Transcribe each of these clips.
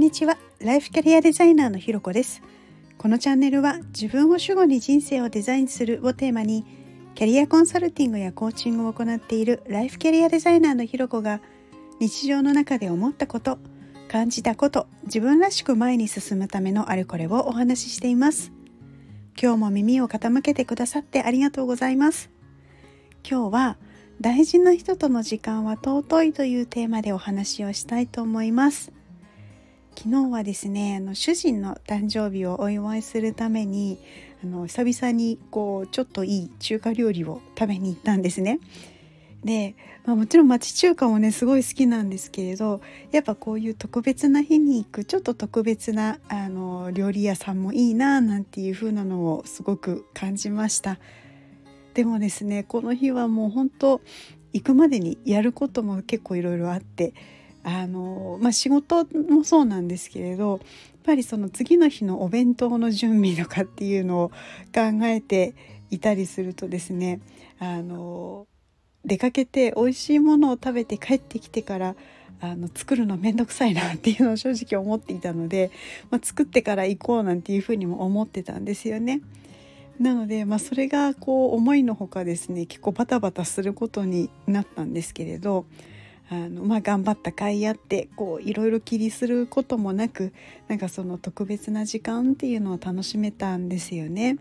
んにちは。ライフキャリアデザイナーのひろこです。このチャンネルは自分を主語に人生をデザインするをテーマにキャリアコンサルティングやコーチングを行っているライフキャリアデザイナーのひろこが日常の中で思ったこと感じたこと自分らしく前に進むためのあれこれをお話ししています。今日も耳を傾けてくださってありがとうございます。今日は大事な人との時間は尊いというテーマでお話をしたいと思います。昨日はですねあの主人の誕生日をお祝いするためにあの久々にこうちょっといい中華料理を食べに行ったんですね。で、まあ、もちろん町中華もねすごい好きなんですけれどやっぱこういう特別な日に行くちょっと特別なあの料理屋さんもいいななんていう風なのをすごく感じました。でもですねこの日はもう本当行くまでにやることも結構いろいろあってあの、まあ、仕事もそうなんですけれどやっぱりその次の日のお弁当の準備とかっていうのを考えていたりするとですねあの出かけて美味しいものを食べて帰ってきてからあの作るの面倒くさいなっていうのを正直思っていたので、まあ、作ってから行こうなんていうふうにも思ってたんですよね。なので、まあ、それがこう思いのほかですね結構バタバタすることになったんですけれどあの、まあ、頑張った甲斐あってこういろいろ気にすることもなくなんかその特別な時間っていうのを楽しめたんですよね。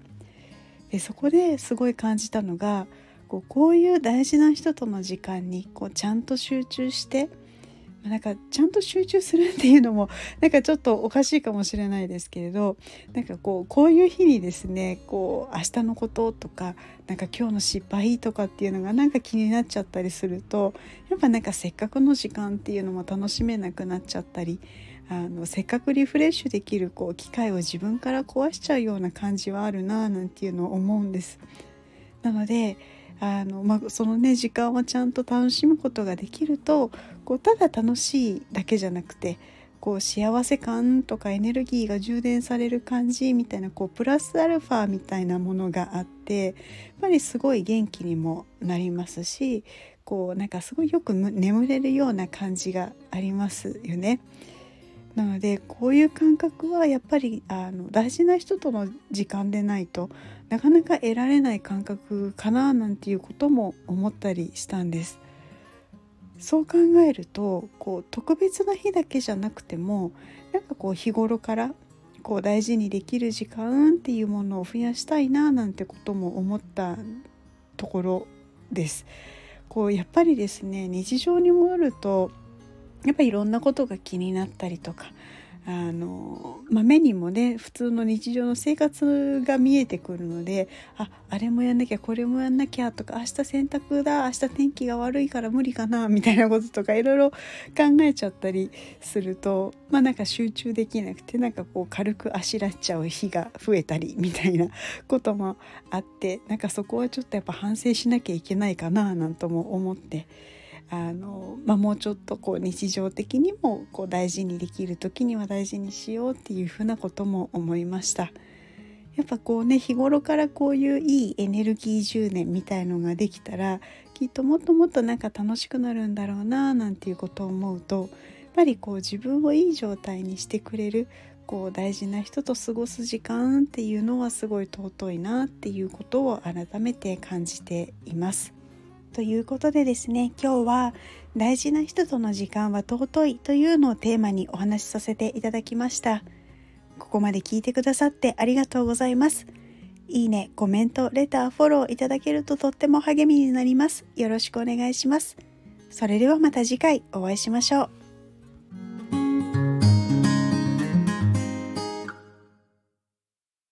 でそこですごい感じたのがこうこういう大事な人との時間にこうちゃんと集中してなんかちゃんと集中するっていうのもなんかちょっとおかしいかもしれないですけれどなんかこうこういう日にですねこう明日のこととかなんか今日の失敗とかっていうのがなんか気になっちゃったりするとやっぱなんかせっかくの時間っていうのも楽しめなくなっちゃったりあのせっかくリフレッシュできるこう機会を自分から壊しちゃうような感じはあるななんていうのを思うんです。なのであの、まあ、そのね時間をちゃんと楽しむことができるとこうただ楽しいだけじゃなくてこう幸せ感とかエネルギーが充電される感じみたいなこうプラスアルファみたいなものがあってやっぱりすごい元気にもなりますしこうなんかすごいよく眠れるような感じがありますよね。なのでこういう感覚はやっぱりあの大事な人との時間でないとなかなか得られない感覚かななんていうことも思ったりしたんです。そう考えるとこう特別な日だけじゃなくてもなんかこう日頃からこう大事にできる時間っていうものを増やしたいななんてことも思ったところです。こうやっぱりですね日常に戻るとやっぱりいろんなことが気になったりとかあの、まあ、目にもね普通の日常の生活が見えてくるのでああれもやんなきゃこれもやんなきゃとか明日洗濯だ明日天気が悪いから無理かなみたいなこととかいろいろ考えちゃったりするとまあなんか集中できなくてなんかこう軽くあしらっちゃう日が増えたりみたいなこともあってなんかそこはちょっとやっぱ反省しなきゃいけないかななんとも思って。あの、まあ、もうちょっとこう日常的にもこう大事にできる時には大事にしようっていうふうなことも思いました。やっぱこうね日頃からこういういいエネルギー充電みたいのができたらきっともっともっとなんか楽しくなるんだろうななんていうことを思うとやっぱりこう自分をいい状態にしてくれるこう大事な人と過ごす時間っていうのはすごい尊いなっていうことを改めて感じています。ということでですね今日は大事な人との時間は尊いというのをテーマにお話しさせていただきました。ここまで聞いてくださってありがとうございます。いいね、コメント、レター、フォローいただけるととっても励みになります。よろしくお願いします。それではまた次回お会いしましょう。